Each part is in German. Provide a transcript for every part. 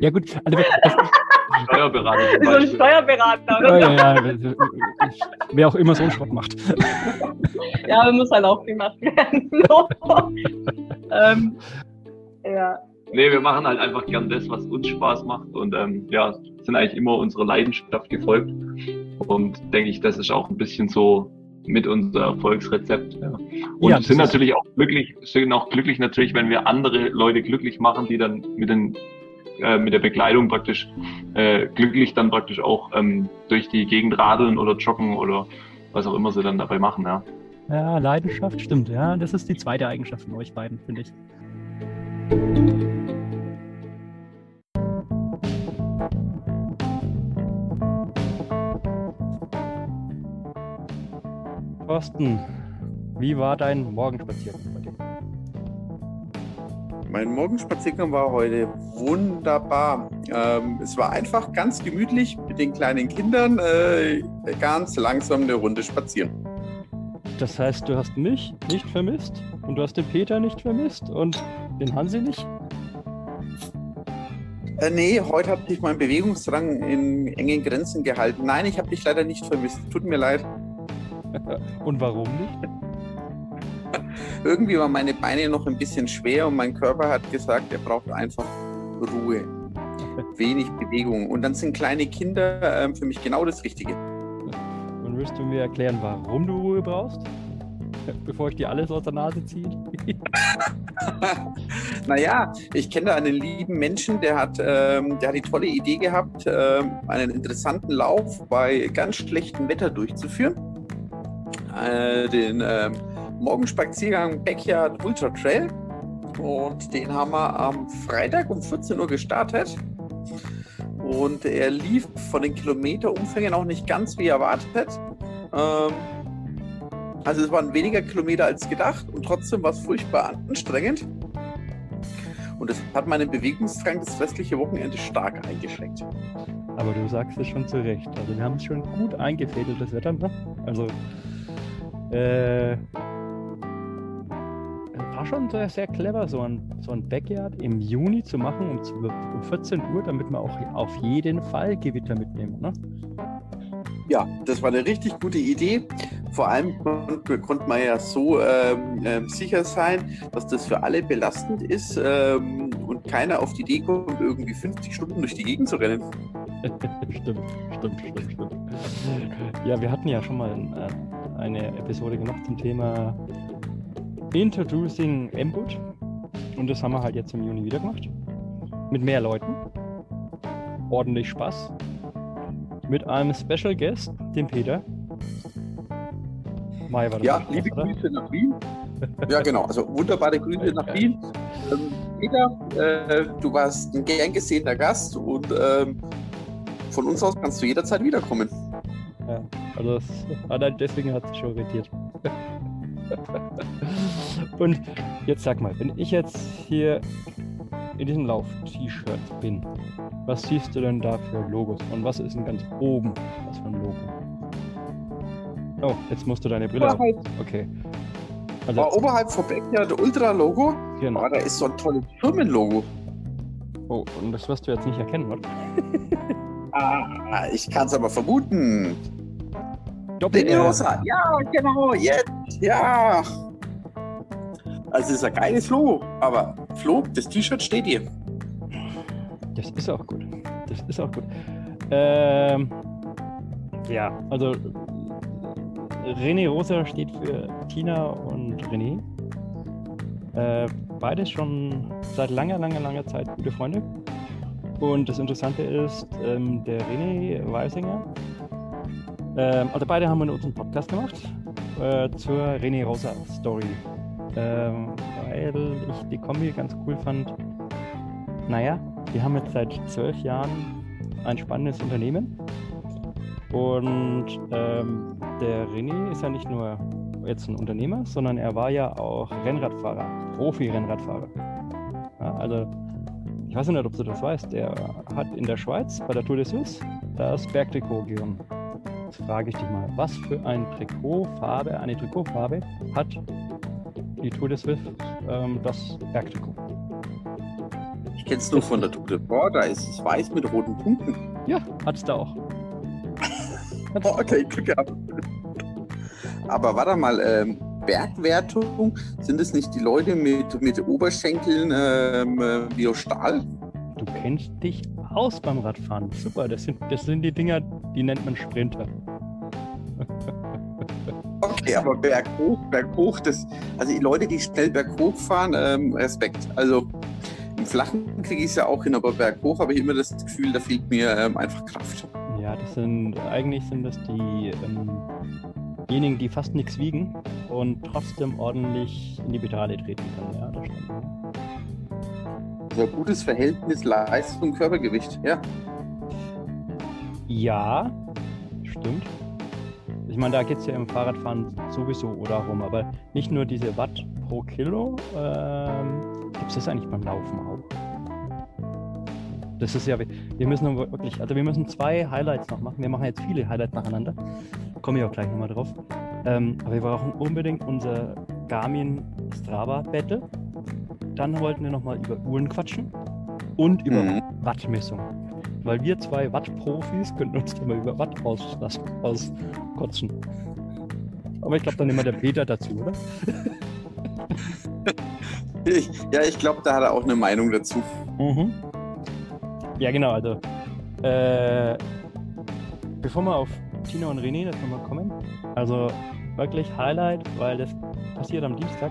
ja gut, also, Steuerberater. So ein. Steuerberater, ja, oder? ja, ja, wer auch immer so einen Schrott macht. Ja, muss halt auch gemacht werden. Ähm, ja. Nee, wir machen halt einfach gern das, was uns Spaß macht und ähm, ja, sind eigentlich immer unserer Leidenschaft gefolgt. Und denke ich, das ist auch ein bisschen so mit unser Erfolgsrezept. Ja. Und Ja, sind natürlich auch glücklich, sind auch glücklich natürlich, wenn wir andere Leute glücklich machen, die dann mit den äh, mit der Bekleidung praktisch äh, glücklich dann praktisch auch ähm, durch die Gegend radeln oder joggen oder was auch immer sie dann dabei machen, ja. Ja, Leidenschaft, stimmt. Ja, das ist die zweite Eigenschaft von euch beiden, finde ich. Thorsten, wie war dein Morgenspaziergang bei dir? Mein Morgenspaziergang war heute wunderbar. Ähm, es war einfach ganz gemütlich mit den kleinen Kindern, äh, ganz langsam eine Runde spazieren. Das heißt, du hast mich nicht vermisst und du hast den Peter nicht vermisst und den Hansi nicht? Äh, nee, heute hat sich mein Bewegungsdrang in engen Grenzen gehalten. Nein, ich habe dich leider nicht vermisst. Tut mir leid. Und warum nicht? Irgendwie waren meine Beine noch ein bisschen schwer und mein Körper hat gesagt, er braucht einfach Ruhe. Wenig Bewegung. Und dann sind kleine Kinder ähm, für mich genau das Richtige. Und willst du mir erklären, warum du Ruhe brauchst? Bevor ich dir alles aus der Nase ziehe? naja, ich kenne da einen lieben Menschen, der hat, ähm, der hat die tolle Idee gehabt, ähm, einen interessanten Lauf bei ganz schlechtem Wetter durchzuführen. Äh, den ähm, Morgenspaziergang Backyard Ultra Trail. Und den haben wir am Freitag um 14 Uhr gestartet. Und er lief von den Kilometerumfängen auch nicht ganz wie erwartet. Ähm, also es waren weniger Kilometer als gedacht und trotzdem war es furchtbar anstrengend. Und das hat meinen Bewegungsdrang das restliche Wochenende stark eingeschränkt. Aber du sagst es schon zu Recht. Also wir haben es schon gut eingefädelt, das Wetter. Ne? Also äh, war schon sehr, sehr clever, so ein, so ein Backyard im Juni zu machen um, 12 um 14 Uhr, damit wir auch auf jeden Fall Gewitter mitnehmen. Ne? Ja, das war eine richtig gute Idee. Vor allem konnte, konnte man ja so ähm, ähm, sicher sein, dass das für alle belastend ist ähm, und keiner auf die Idee kommt, irgendwie 50 Stunden durch die Gegend zu rennen. stimmt, stimmt, stimmt, stimmt. Ja, wir hatten ja schon mal äh, eine Episode gemacht zum Thema Introducing Embut. Und das haben wir halt jetzt im Juni wieder gemacht. Mit mehr Leuten. Ordentlich Spaß. Mit einem Special Guest, dem Peter. Mai war das Ja, Spaß, liebe oder? Grüße nach Wien. Ja, genau. Also wunderbare Grüße nach Wien. Ähm, Peter, äh, du warst ein gern gesehener Gast und ähm, von uns aus kannst du jederzeit wiederkommen. Ja, also das, allein deswegen hat es schon irritiert. Und jetzt sag mal, wenn ich jetzt hier in diesem Lauf-T-Shirt bin, was siehst du denn da für Logos? Und was ist denn ganz oben? Was für ein Logo? Oh, jetzt musst du deine Brille. Oberhalb, Okay. Also, war oberhalb vom Backyard Ultra-Logo. genau. Oh, da ist so ein tolles Firmenlogo. Oh, und das wirst du jetzt nicht erkennen, oder? Ah, ich kann es aber vermuten. Doppel Den Rosa. Ja, genau, jetzt. Ja. Also es ist ein geiles Logo, aber Flo, das T-Shirt steht dir. Das ist auch gut. Das ist auch gut. Ähm, ja, also René Rosa steht für Tina und René. Äh, beides schon seit langer, langer, langer Zeit gute Freunde. Und das Interessante ist, ähm, der René Weisinger, ähm, also beide haben wir unseren Podcast gemacht äh, zur René Rosa Story. Ähm, weil ich die Kombi ganz cool fand. Naja, wir haben jetzt seit zwölf Jahren ein spannendes Unternehmen. Und ähm, der René ist ja nicht nur jetzt ein Unternehmer, sondern er war ja auch Rennradfahrer, Profi-Rennradfahrer. Ja, also, ich weiß nicht, ob du das weißt, der hat in der Schweiz bei der Tour de Suisse das Bergtrikot gewonnen. Jetzt frage ich dich mal, was für ein Trikotfarbe, eine Trikotfarbe hat die Tour de Suisse ähm, das Bergtrikot? Ich kenne es nur von der Tour de Bois, da ist es weiß mit roten Punkten. Ja, hat's da auch. Oh, okay, Glück gehabt. Aber warte mal, ähm, Bergwertung, sind es nicht die Leute mit, mit Oberschenkeln ähm, äh, wie aus Stahl? Du kennst dich aus beim Radfahren. Super, das sind, das sind die Dinger, die nennt man Sprinter. Okay, aber berghoch, berghoch, das, also die Leute, die schnell berghoch fahren, ähm, Respekt. Also im Flachen kriege ich es ja auch hin, aber berghoch habe ich immer das Gefühl, da fehlt mir ähm, einfach Kraft. Ja, das sind, eigentlich sind das die, ähm, diejenigen, die fast nichts wiegen und trotzdem ordentlich in die Pedale treten können. Ja, das stimmt. Also gutes Verhältnis Leistung Körpergewicht, ja. Ja, stimmt. Ich meine, da geht es ja im Fahrradfahren sowieso darum, aber nicht nur diese Watt pro Kilo. Ähm, Gibt es das eigentlich beim Laufen auch? Das ist ja, wir müssen wirklich, also wir müssen zwei Highlights noch machen. Wir machen jetzt viele Highlights nacheinander. Komme ich auch gleich nochmal drauf. Ähm, aber wir brauchen unbedingt unser Garmin Strava Battle. Dann wollten wir nochmal über Uhren quatschen und über Mhm. Wattmessung. Weil wir zwei Watt-Profis könnten uns da mal über Watt auskotzen. Aber ich glaube, dann nehmen wir der Peter dazu, oder? Ich, ja, ich glaube, da hat er auch eine Meinung dazu. Mhm. Ja, genau, also. Äh, bevor wir auf Tina und René das nochmal kommen, also wirklich Highlight, weil das passiert am Dienstag.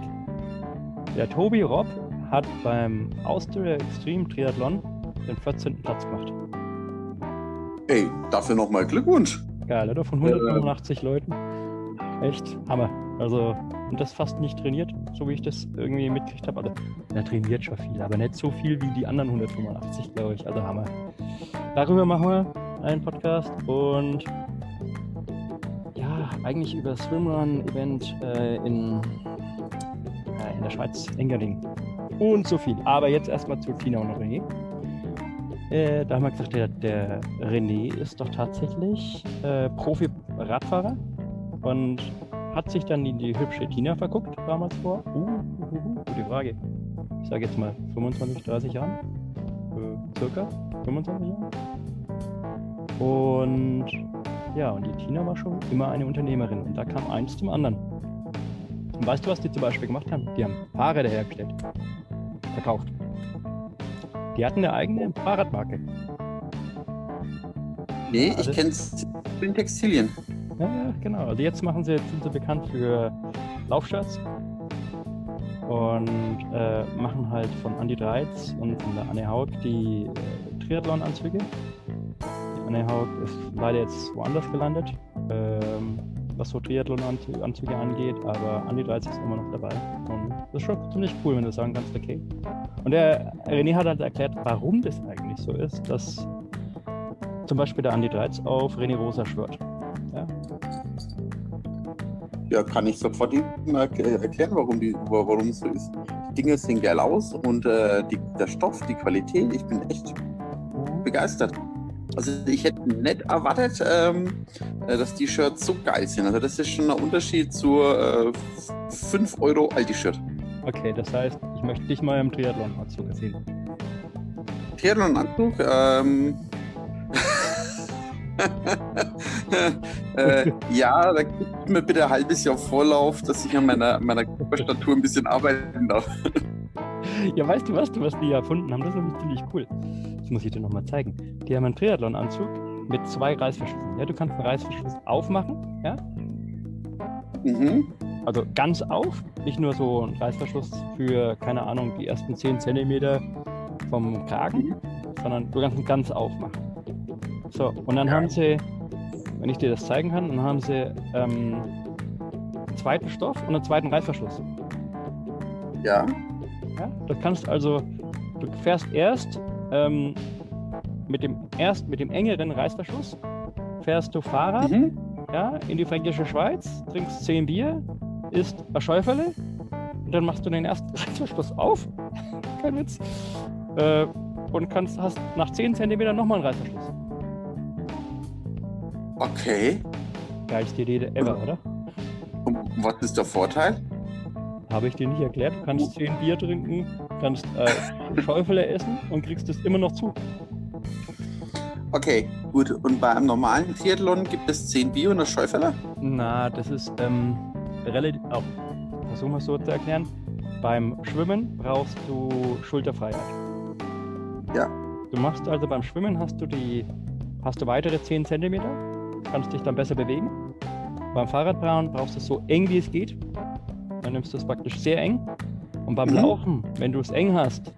Der Tobi Robb hat beim Austria Extreme Triathlon den 14. Platz gemacht. Ey, dafür nochmal Glückwunsch. Geil, oder? Von 185 Leuten. Echt Hammer. Also, und das fast nicht trainiert, so wie ich das irgendwie mitgekriegt habe. Also, er trainiert schon viel, aber nicht so viel wie die anderen 185, glaube ich. Also Hammer. Darüber machen wir einen Podcast und ja, eigentlich über das Swimrun-Event äh, in, äh, in der Schweiz, Engadin. Und so viel. Aber jetzt erstmal zu Tina und René. Äh, da haben wir gesagt, der, der René ist doch tatsächlich äh, Profi-Radfahrer und hat sich dann in die hübsche Tina verguckt damals vor. Uh, uh, uh, gute Frage. Ich sage jetzt mal 25, 30 Jahren. Äh, circa 25 Jahren. Und ja, und die Tina war schon immer eine Unternehmerin und da kam eins zum anderen. Und weißt du, was die zum Beispiel gemacht haben? Die haben Fahrräder hergestellt. Verkauft. Die hatten eine eigene Fahrradmarke. Nee, Also- ich kenn's in Textilien. Ja, genau. Also jetzt machen sie, sind sie bekannt für Laufshirts und äh, machen halt von Andy Dreiz und von der Anne Haug die äh, Triathlon-Anzüge. Die Anne Haug ist leider jetzt woanders gelandet, ähm, was so Triathlon-Anzüge angeht, aber Andy Dreiz ist immer noch dabei. Und das ist schon ziemlich cool, wenn du sagen kannst, okay. Und der René hat halt erklärt, warum das eigentlich so ist, dass zum Beispiel der Andy Dreiz auf René Rosa schwört. Ja, Ja, kann ich sofort erk- erklären, warum, warum es so ist. Die Dinge sehen geil aus und äh, die, der Stoff, die Qualität, ich bin echt begeistert. Also ich hätte nicht erwartet, ähm, äh, dass die Shirts so geil sind. Also das ist schon ein Unterschied zur äh, 5 Euro Aldi-Shirt. Okay, das heißt, ich möchte dich mal im Triathlon-Anzug sehen. Triathlon-Anzug, ähm, äh, ja, da gibt mir bitte ein halbes Jahr Vorlauf, dass ich an meiner, meiner Körperstatur ein bisschen arbeiten darf. Ja, weißt du was, du, was die erfunden haben? Das ist nämlich ziemlich cool. Das muss ich dir nochmal zeigen. Die haben einen Triathlon-Anzug mit zwei Reißverschlüssen. Ja, du kannst einen Reißverschluss aufmachen, ja? Mhm. Also ganz auf, nicht nur so ein Reißverschluss für, keine Ahnung, die ersten 10 Centimeter vom Kragen, sondern du kannst ihn ganz aufmachen. So, und dann haben sie, wenn ich dir das zeigen kann, dann haben sie ähm, einen zweiten Stoff und einen zweiten Reißverschluss. Ja. Ja, das kannst also, du fährst erst ähm, mit dem erst mit dem engeren Reißverschluss fährst du Fahrrad, Mhm. ja, in die fränkische Schweiz, trinkst 10 Bier, isst ein Schäuferle und dann machst du den ersten Reißverschluss auf, kein Witz, äh, und kannst, hast nach 10 cm nochmal einen Reißverschluss. Okay. Geilste Idee ever, oder? Und was ist der Vorteil? Habe ich dir nicht erklärt? Du kannst zehn Bier trinken, kannst äh, Schäufele essen und kriegst es immer noch zu. Okay, gut. Und bei einem normalen Triathlon gibt es 10 Bier und eine Schäufele? Na, das ist ähm, relativ. Oh, versuchen wir es so zu erklären. Beim Schwimmen brauchst du Schulterfreiheit. Ja. Du machst also beim Schwimmen hast du die hast du weitere 10 cm, kannst dich dann besser bewegen. Beim Fahrradfahren brauchst du es so eng wie es geht. Dann nimmst du es praktisch sehr eng. Und beim Mhm. Laufen, wenn du es eng hast,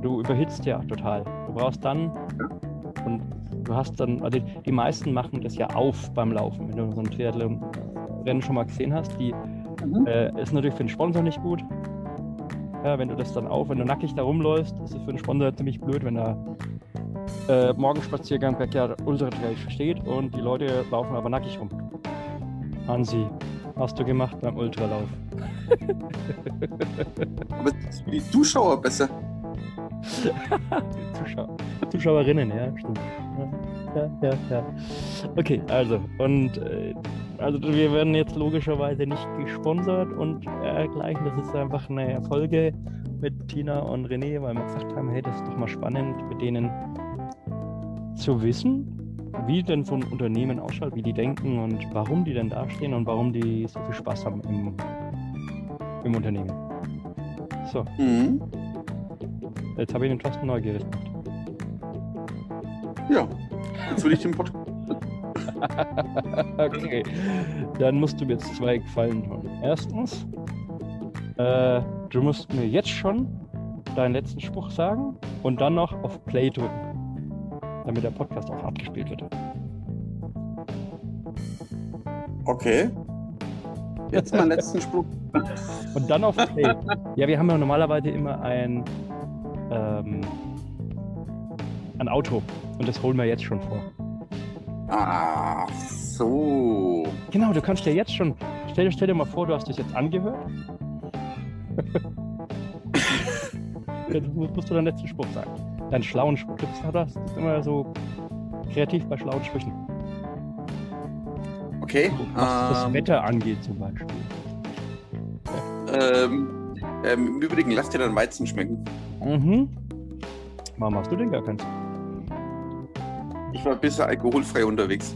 du überhitzt ja total. Du brauchst dann und du hast dann, also die meisten machen das ja auf beim Laufen. Wenn du so ein Triathlon-Rennen schon mal gesehen hast, die Mhm. äh, ist natürlich für den Sponsor nicht gut. Ja, wenn du das dann auf, wenn du nackig da rumläufst, ist es für den Sponsor ziemlich blöd, wenn er äh, Morgenspaziergang Backyard Ultra Trail steht und die Leute laufen aber nackig rum. Hansi, hast du gemacht beim Ultralauf? Aber die Zuschauer besser. Zuschauer, Zuschauerinnen, ja, stimmt. Ja, ja, ja. Okay, also, und äh, also wir werden jetzt logischerweise nicht gesponsert und dergleichen. Das ist einfach eine Folge mit Tina und René, weil wir gesagt haben, hey, das ist doch mal spannend, mit denen zu wissen, wie denn so ein Unternehmen ausschaut, wie die denken und warum die denn dastehen und warum die so viel Spaß haben im, im Unternehmen. So, Mhm. jetzt habe ich den Thorsten neugierig gemacht. Ja. Jetzt will ich den Podcast. okay, dann musst du mir jetzt zwei Gefallen tun. Erstens, äh, du musst mir jetzt schon deinen letzten Spruch sagen und dann noch auf Play drücken, damit der Podcast auch abgespielt wird. Okay. Jetzt mein letzten Spruch. Und dann auf Play. ja, wir haben ja normalerweise immer ein, ähm, ein Auto und das holen wir jetzt schon vor. Ah, so. Genau, du kannst dir jetzt schon, stell, stell dir mal vor, du hast das jetzt angehört. Jetzt musst musst du deinen letzten Spruch sagen. Deinen schlauen bist, das ist immer so kreativ bei schlauen Sprüchen. Okay. Was das Ähm, Wetter angeht zum Beispiel. ähm, ähm, Im Übrigen, lass dir deinen Weizen schmecken. Mhm. Warum hast du denn gar keins? Ich war bisher alkoholfrei unterwegs.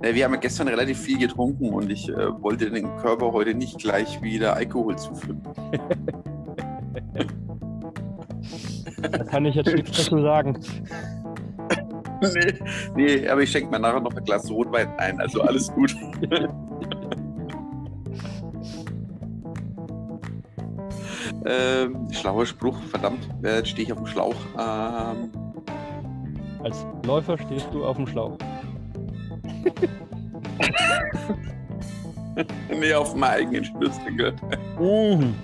Äh, Wir haben ja gestern relativ viel getrunken und ich äh, wollte den Körper heute nicht gleich wieder Alkohol zuführen. Da kann ich jetzt nichts dazu sagen. nee, nee, aber ich schenke mir nachher noch ein Glas Rotwein ein, also alles gut. ähm, schlauer Spruch, verdammt, jetzt stehe ich auf dem Schlauch. Ähm, Als Läufer stehst du auf dem Schlauch. nee, auf meinem eigenen Schnürsenkel. Mhm.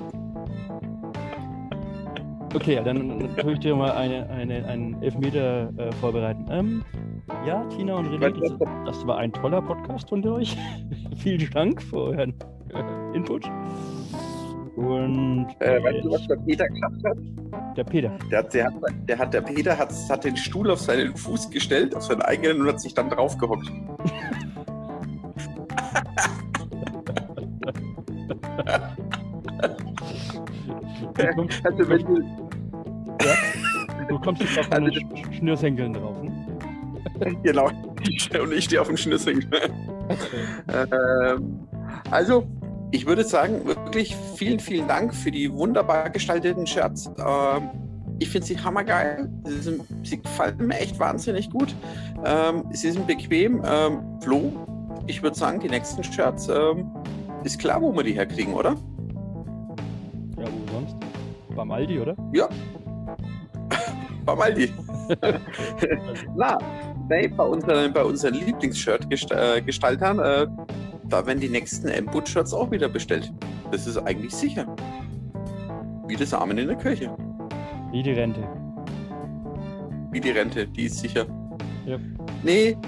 Okay, dann tue ich dir mal eine, eine, einen Elfmeter äh, vorbereiten. Ähm, ja, Tina und René, das, das war ein toller Podcast von euch. Vielen Dank für euren äh, Input. Und Äh, weißt du, was der Peter gemacht hat? der Peter. Der, hat, der, hat, der, hat, der Peter hat, hat den Stuhl auf seinen Fuß gestellt, auf seinen eigenen und hat sich dann draufgehockt. Also, wenn du, du kommst jetzt auf Also, Sch- Schnürsenkeln drauf. Ne? genau, und ich stehe auf dem Schnürsenkel. Ähm, also, ich würde sagen, wirklich vielen, vielen Dank für die wunderbar gestalteten Shirts. Ähm, ich finde sie hammergeil. Sie, sind, sie gefallen mir echt wahnsinnig gut. Ähm, sie sind bequem. Ähm, Flo, ich würde sagen, die nächsten Shirts ähm, ist klar, wo wir die herkriegen, oder? Ja? Beim Aldi, oder? Beim Aldi. Na, nee, bei unseren, bei unseren Lieblingsshirt-Gestaltern, äh, da werden die nächsten M-Boot-Shirts auch wieder bestellt. Das ist eigentlich sicher. Wie das Amen in der Kirche. Wie die Rente. Wie die Rente, die ist sicher. Ja. Nee,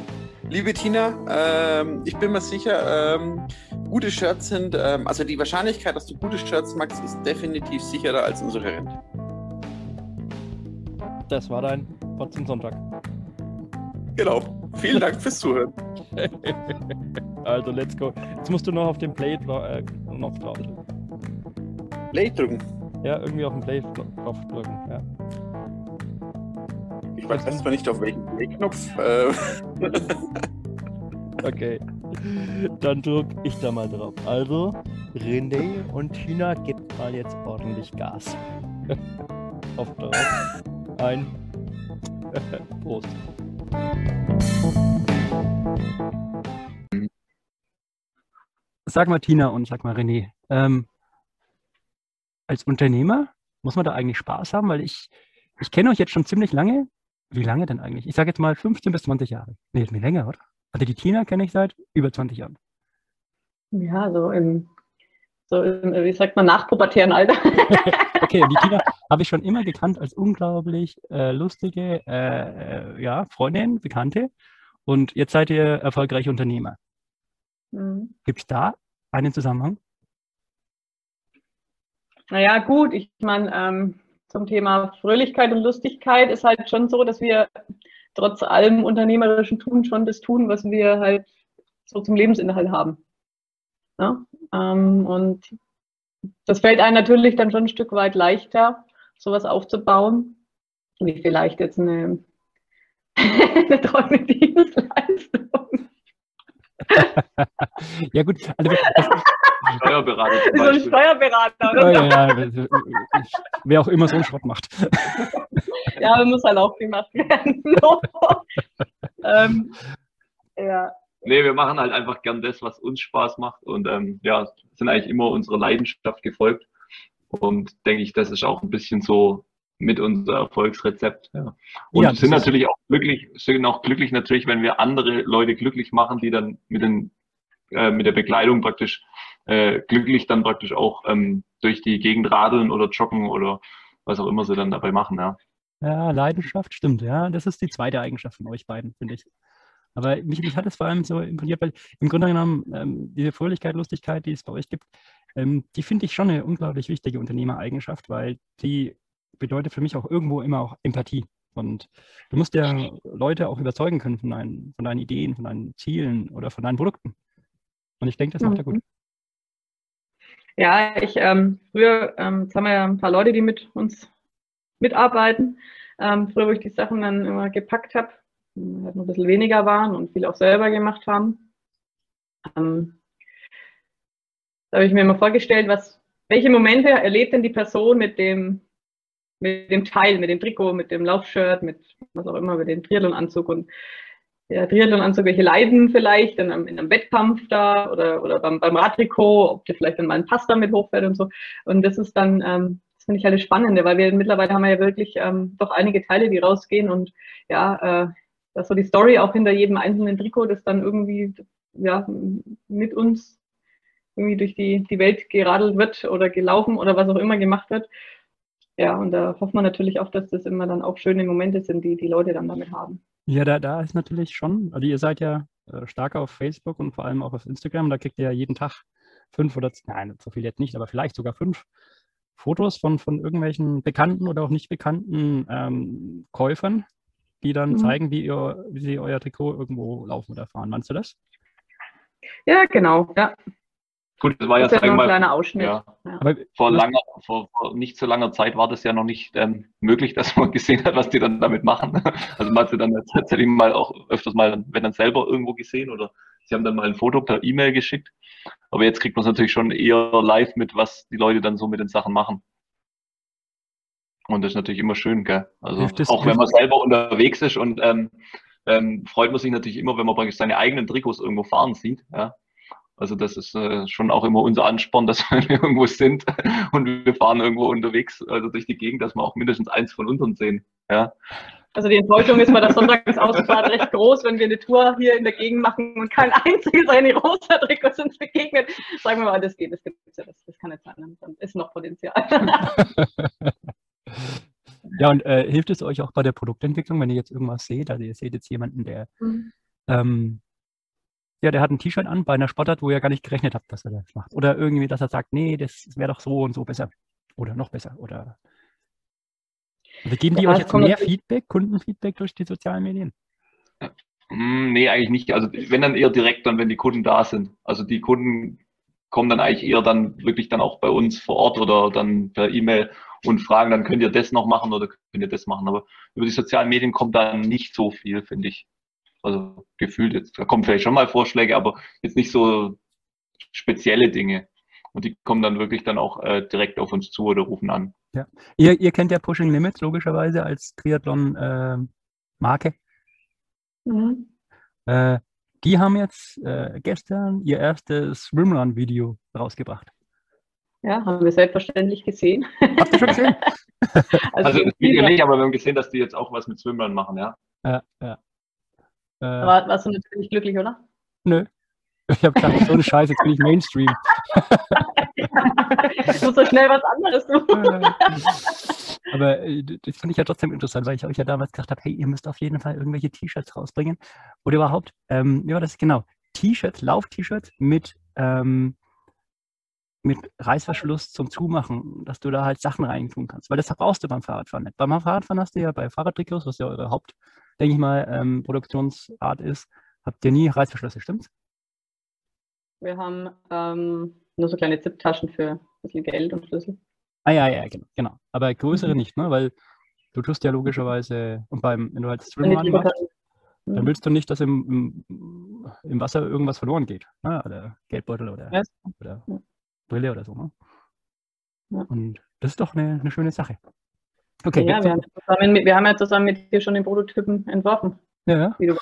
liebe Tina, ähm, ich bin mir sicher, ähm, gute Shirts sind, ähm, also die Wahrscheinlichkeit, dass du gute Shirts magst, ist definitiv sicherer als unsere Rente. Das war dein Potzen Sonntag. Genau. Vielen Dank fürs Zuhören. also, let's go. Jetzt musst du noch auf den Play-Knopf drauf drücken. Play drücken. Ja, irgendwie auf den Play-Knopf drücken. Ja. Ich weiß erstmal nicht, auf welchen Play-Knopf. Äh. okay. Dann drücke ich da mal drauf. Also, René und Tina gibt mal jetzt ordentlich Gas. auf drauf. Ein. Prost. Sag mal, Tina und sag mal, René, ähm, als Unternehmer muss man da eigentlich Spaß haben, weil ich, ich kenne euch jetzt schon ziemlich lange. Wie lange denn eigentlich? Ich sage jetzt mal 15 bis 20 Jahre. Nee, ist mir länger, oder? Also die Tina kenne ich seit über 20 Jahren. Ja, so im, so im wie sagt man, nachpubertären Alter. okay, die Tina habe ich schon immer gekannt als unglaublich äh, lustige äh, äh, ja, Freundin, Bekannte. Und jetzt seid ihr erfolgreiche Unternehmer. Mhm. Gibt es da einen Zusammenhang? Naja, gut, ich meine, ähm, zum Thema Fröhlichkeit und Lustigkeit ist halt schon so, dass wir trotz allem unternehmerischen Tun schon das tun, was wir halt so zum Lebensinhalt haben. Ja? Ähm, und das fällt einem natürlich dann schon ein Stück weit leichter, sowas aufzubauen, wie vielleicht jetzt eine, eine treue Dienstleistung. ja gut, also Steuerberater. So ein Steuerberater, oder? Ja, ja, ja, wer auch immer so einen Schrott macht. ja, muss halt auch gemacht werden. ähm, ja. Nee, wir machen halt einfach gern das, was uns Spaß macht und ähm, ja, sind eigentlich immer unserer Leidenschaft gefolgt. Und denke ich, das ist auch ein bisschen so mit unser Erfolgsrezept. Ja. Und ja, sind natürlich auch glücklich, sind auch glücklich natürlich, wenn wir andere Leute glücklich machen, die dann mit den äh, mit der Bekleidung praktisch äh, glücklich dann praktisch auch ähm, durch die Gegend radeln oder joggen oder was auch immer sie dann dabei machen, ja. Ja, Leidenschaft, stimmt, ja. Das ist die zweite Eigenschaft von euch beiden, finde ich. Aber mich, mich, hat es vor allem so imponiert, weil im Grunde genommen ähm, diese Fröhlichkeit, Lustigkeit, die es bei euch gibt, ähm, die finde ich schon eine unglaublich wichtige Unternehmereigenschaft, weil die bedeutet für mich auch irgendwo immer auch Empathie. Und du musst ja Leute auch überzeugen können von deinen, von deinen Ideen, von deinen Zielen oder von deinen Produkten. Und ich denke, das macht er gut. Ja, ich ähm, früher, ähm, jetzt haben wir ja ein paar Leute, die mit uns mitarbeiten. Ähm, früher, wo ich die Sachen dann immer gepackt habe, halt noch ein bisschen weniger waren und viel auch selber gemacht haben. Ähm, da habe ich mir immer vorgestellt, was, welche Momente erlebt denn die Person mit dem, mit dem Teil, mit dem Trikot, mit dem Laufshirt, mit was auch immer, mit dem Triathlon-Anzug und der Triathlon-Anzug, welche leiden vielleicht in einem, in einem Wettkampf da oder, oder beim, beim Radtrikot, ob der vielleicht dann mal ein Pass damit hochfährt und so. Und das ist dann, ähm, das finde ich halt das Spannende, weil wir mittlerweile haben wir ja wirklich ähm, doch einige Teile, die rausgehen und ja, äh, dass so die Story auch hinter jedem einzelnen Trikot, das dann irgendwie ja, mit uns irgendwie durch die, die Welt geradelt wird oder gelaufen oder was auch immer gemacht wird. Ja, und da hofft man natürlich auch, dass das immer dann auch schöne Momente sind, die die Leute dann damit haben. Ja, da, da ist natürlich schon, also ihr seid ja äh, stark auf Facebook und vor allem auch auf Instagram, da kriegt ihr ja jeden Tag fünf oder, nein, so viel jetzt nicht, aber vielleicht sogar fünf Fotos von, von irgendwelchen bekannten oder auch nicht bekannten ähm, Käufern, die dann mhm. zeigen, wie, ihr, wie sie euer Trikot irgendwo laufen oder fahren. Meinst du das? Ja, genau, ja. Gut, das war das ja, ja ein kleiner Ausschnitt. Ja. Ja. vor, langer, vor, vor, nicht so langer Zeit war das ja noch nicht ähm, möglich, dass man gesehen hat, was die dann damit machen. Also man hat sie dann tatsächlich mal auch öfters mal, wenn dann selber irgendwo gesehen oder sie haben dann mal ein Foto per E-Mail geschickt. Aber jetzt kriegt man es natürlich schon eher live mit, was die Leute dann so mit den Sachen machen. Und das ist natürlich immer schön, gell? Also auch wenn man selber unterwegs ist und ähm, ähm, freut man sich natürlich immer, wenn man praktisch seine eigenen Trikots irgendwo fahren sieht. Ja? Also das ist äh, schon auch immer unser Ansporn, dass wir irgendwo sind und wir fahren irgendwo unterwegs, also durch die Gegend, dass wir auch mindestens eins von unseren sehen. Ja. Also die Enttäuschung ist bei der Sonntagsausfahrt recht groß, wenn wir eine Tour hier in der Gegend machen und kein einziges eine rosa Trikots uns begegnet. Sagen wir mal, das geht, das gibt ja, das, das kann nicht sein, dann ist noch Potenzial. ja, und äh, hilft es euch auch bei der Produktentwicklung, wenn ihr jetzt irgendwas seht? Also ihr seht jetzt jemanden, der mhm. ähm, ja, der hat ein T-Shirt an bei einer Sportart, wo ihr gar nicht gerechnet habt, dass er das macht. Oder irgendwie, dass er sagt, nee, das wäre doch so und so besser. Oder noch besser. Oder also geben die ja, euch jetzt mehr Feedback, Kundenfeedback durch die sozialen Medien? Hm, nee, eigentlich nicht. Also wenn dann eher direkt dann, wenn die Kunden da sind. Also die Kunden kommen dann eigentlich eher dann wirklich dann auch bei uns vor Ort oder dann per E-Mail und fragen, dann könnt ihr das noch machen oder könnt ihr das machen. Aber über die sozialen Medien kommt dann nicht so viel, finde ich. Also gefühlt jetzt. Da kommen vielleicht schon mal Vorschläge, aber jetzt nicht so spezielle Dinge. Und die kommen dann wirklich dann auch äh, direkt auf uns zu oder rufen an. Ja. Ihr, ihr kennt ja Pushing Limits logischerweise als Triathlon-Marke. Äh, mhm. äh, die haben jetzt äh, gestern ihr erstes Swimrun-Video rausgebracht. Ja, haben wir selbstverständlich gesehen. Habt ihr schon gesehen? also, also das Video nicht, aber wir haben gesehen, dass die jetzt auch was mit Swimrun machen, ja. Ja, ja. Äh, War, warst du natürlich glücklich, oder? Nö. Ich habe gedacht, so eine Scheiße, jetzt bin ich Mainstream. ich muss so schnell was anderes tun. Aber äh, das fand ich ja trotzdem interessant, weil ich euch ja damals gedacht habe, hey, ihr müsst auf jeden Fall irgendwelche T-Shirts rausbringen. Oder überhaupt, ähm, war das genau? T-Shirts, Lauf-T-Shirts mit, ähm, mit Reißverschluss zum Zumachen, dass du da halt Sachen reintun kannst. Weil das brauchst du beim Fahrradfahren nicht. Beim Fahrradfahren hast du ja bei Fahrradtrikots, was ja eure Haupt, denke ich mal, ähm, Produktionsart ist, habt ihr nie Reißverschlüsse, stimmt's? Wir haben ähm, nur so kleine Zip-Taschen für ein bisschen Geld und Schlüssel. Ah ja, ja, genau. genau. Aber größere mhm. nicht, ne? Weil du tust ja logischerweise, und beim, wenn du halt Swimrun machst, dann mhm. willst du nicht, dass im, im, im Wasser irgendwas verloren geht. Ne? Oder Geldbeutel oder, ja. oder Brille oder so. Ne? Ja. Und das ist doch eine, eine schöne Sache. Okay, ja, wir haben, zusammen mit, wir haben ja zusammen mit dir schon den Prototypen entworfen. Ja. Wie du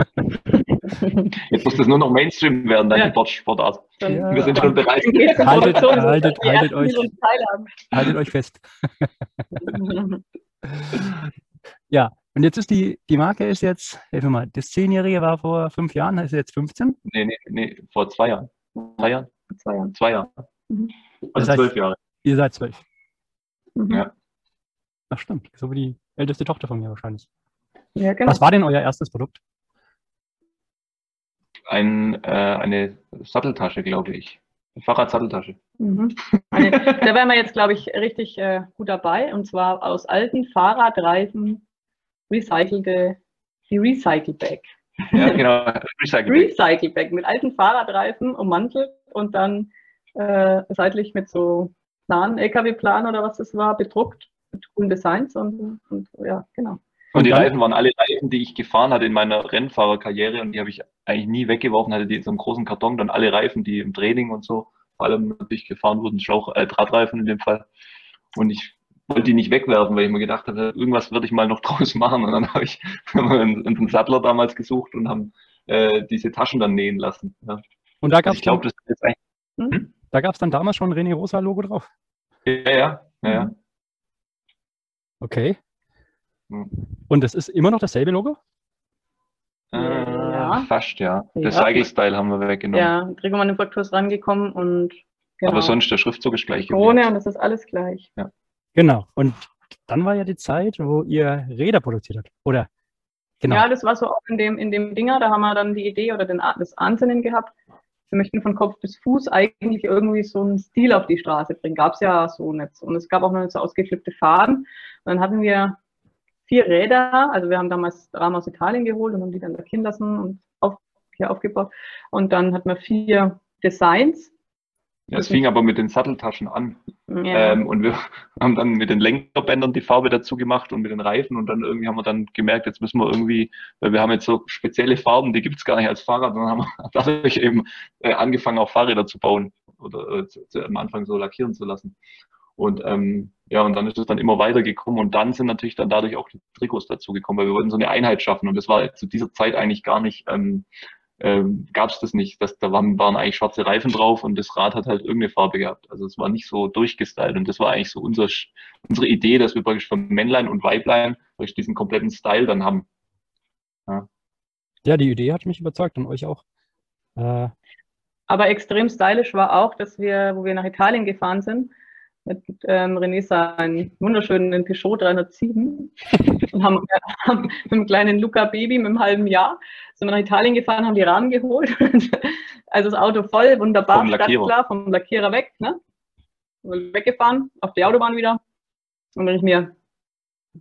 Jetzt muss das nur noch Mainstream werden, deine ja. Sportart. Ja. Wir sind schon bereit. Haltet, haltet, haltet, euch, haltet euch fest. ja, und jetzt ist die, die Marke ist jetzt, helf mir mal, das Zehnjährige war vor fünf Jahren, ist jetzt 15? Nee, nee, nee, vor zwei Jahren. Drei Jahren? Zwei Jahren. Zwei Jahren. Mhm. Also zwölf Jahre. Ihr seid zwölf. Mhm. Ja. Ach stimmt, so wie die älteste Tochter von mir wahrscheinlich. Ja, genau. Was war denn euer erstes Produkt? ein, äh, eine Satteltasche, glaube ich. Eine Fahrradsatteltasche. Mhm. Eine, da wären wir jetzt, glaube ich, richtig äh, gut dabei. Und zwar aus alten Fahrradreifen recycelte, die Recycle Bag. Ja, genau. Recycle Bag. Recycle Bag mit alten Fahrradreifen ummantelt und dann äh, seitlich mit so Plan, LKW-Plan oder was das war, bedruckt mit coolen Designs und, und ja, genau. Und, die Reifen waren alle Reifen, die ich gefahren hatte in meiner Rennfahrerkarriere und die habe ich eigentlich nie weggeworfen, hatte die in so einem großen Karton, dann alle Reifen, die im Training und so, vor allem natürlich gefahren wurden, Schlauch, äh, Drahtreifen in dem Fall. Und ich wollte die nicht wegwerfen, weil ich mir gedacht habe, irgendwas würde ich mal noch draus machen. Und dann habe ich einen, einen Sattler damals gesucht und haben äh, diese Taschen dann nähen lassen. Ja. Und da gab es dann, hm? Da gab es dann damals schon ein René Rosa Logo drauf. Ja, ja, ja. ja. Okay. Und das ist immer noch dasselbe Logo? Äh, ja. Fast, ja. Das ja. Cycle-Style haben wir weggenommen. Ja, Gregor Manufaktur ist rangekommen und. Genau. Aber sonst der Schriftzug ist gleich. Krone und das ist alles gleich. Ja. Genau. Und dann war ja die Zeit, wo ihr Räder produziert habt, oder? Genau. Ja, das war so auch in dem, in dem Dinger, da haben wir dann die Idee oder den, das Ansinnen gehabt. Wir möchten von Kopf bis Fuß eigentlich irgendwie so einen Stil auf die Straße bringen. Gab es ja so nicht. Und es gab auch noch nicht so ausgeflippte Faden. Und dann hatten wir vier Räder. Also wir haben damals Rahmen aus Italien geholt und haben die dann lackieren lassen und auf, hier aufgebaut. Und dann hatten wir vier Designs. Ja, es fing aber mit den Satteltaschen an. Ja. Ähm, und wir haben dann mit den Lenkerbändern die Farbe dazu gemacht und mit den Reifen. Und dann irgendwie haben wir dann gemerkt, jetzt müssen wir irgendwie, weil wir haben jetzt so spezielle Farben, die gibt es gar nicht als Fahrrad. Und dann haben wir dadurch eben äh, angefangen, auch Fahrräder zu bauen oder äh, zu, zu, am Anfang so lackieren zu lassen. Und ähm, ja, und dann ist es dann immer weiter gekommen und dann sind natürlich dann dadurch auch die Trikots dazu gekommen, weil wir wollten so eine Einheit schaffen und das war zu dieser Zeit eigentlich gar nicht, ähm, ähm, gab es das nicht. Das, da waren, waren eigentlich schwarze Reifen drauf und das Rad hat halt irgendeine Farbe gehabt. Also es war nicht so durchgestylt und das war eigentlich so unser, unsere Idee, dass wir praktisch von Männlein und Weiblein praktisch diesen kompletten Style dann haben. Ja, ja die Idee hat mich überzeugt und euch auch. Äh, aber extrem stylisch war auch, dass wir, wo wir nach Italien gefahren sind, mit ähm, René seinen wunderschönen Peugeot 307 und haben, haben mit dem kleinen Luca Baby mit einem halben Jahr sind wir nach Italien gefahren, haben die Rahmen geholt. also das Auto voll, wunderbar, vom startklar, vom Lackierer weg. Ne? Weggefahren, auf die Autobahn wieder. Und wenn ich mir,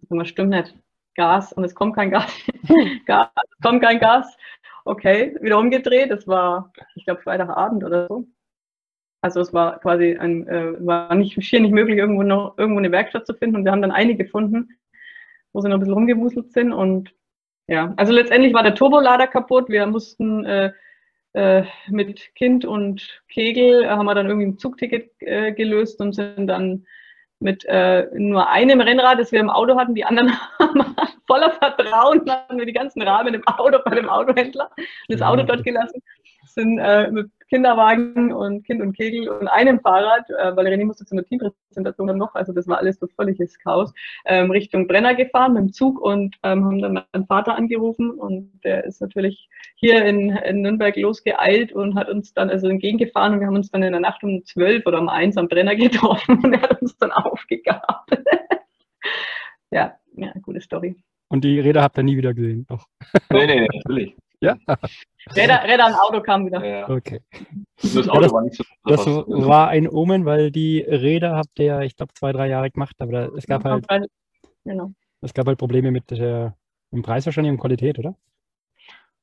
das stimmt nicht, Gas und es kommt kein Gas. Gas es kommt kein Gas. Okay, wieder umgedreht. Das war, ich glaube, Freitagabend oder so. Also es war quasi ein, äh, war nicht schier nicht möglich, irgendwo noch irgendwo eine Werkstatt zu finden. Und wir haben dann eine gefunden, wo sie noch ein bisschen rumgewuselt sind. Und ja, also letztendlich war der Turbolader kaputt. Wir mussten äh, äh, mit Kind und Kegel äh, haben wir dann irgendwie ein Zugticket äh, gelöst und sind dann mit äh, nur einem Rennrad, das wir im Auto hatten, die anderen haben voller Vertrauen hatten wir die ganzen Rahmen im Auto bei dem Autohändler, das Auto dort gelassen, sind äh, mit Kinderwagen und Kind und Kegel und einem Fahrrad, äh, weil René musste zu einer Teampräsentation dann noch, also das war alles so völliges Chaos, ähm, Richtung Brenner gefahren mit dem Zug und ähm, haben dann meinen Vater angerufen und der ist natürlich hier in, in Nürnberg losgeeilt und hat uns dann also entgegengefahren und wir haben uns dann in der Nacht um zwölf oder um eins am Brenner getroffen und er hat uns dann aufgegabt. ja, ja, gute Story. Und die Räder habt ihr nie wieder gesehen? Doch. Nee, nee, natürlich. Ja? Räder, Räder und Auto kam wieder. Ja, Okay. das Ja, Auto das- war nicht so Das was- war ein Omen, weil die Räder habt ihr ja, ich glaube, zwei, drei Jahre gemacht, aber da, es gab halt, Genau. es gab halt Probleme mit der, im Preis wahrscheinlich und Qualität, oder?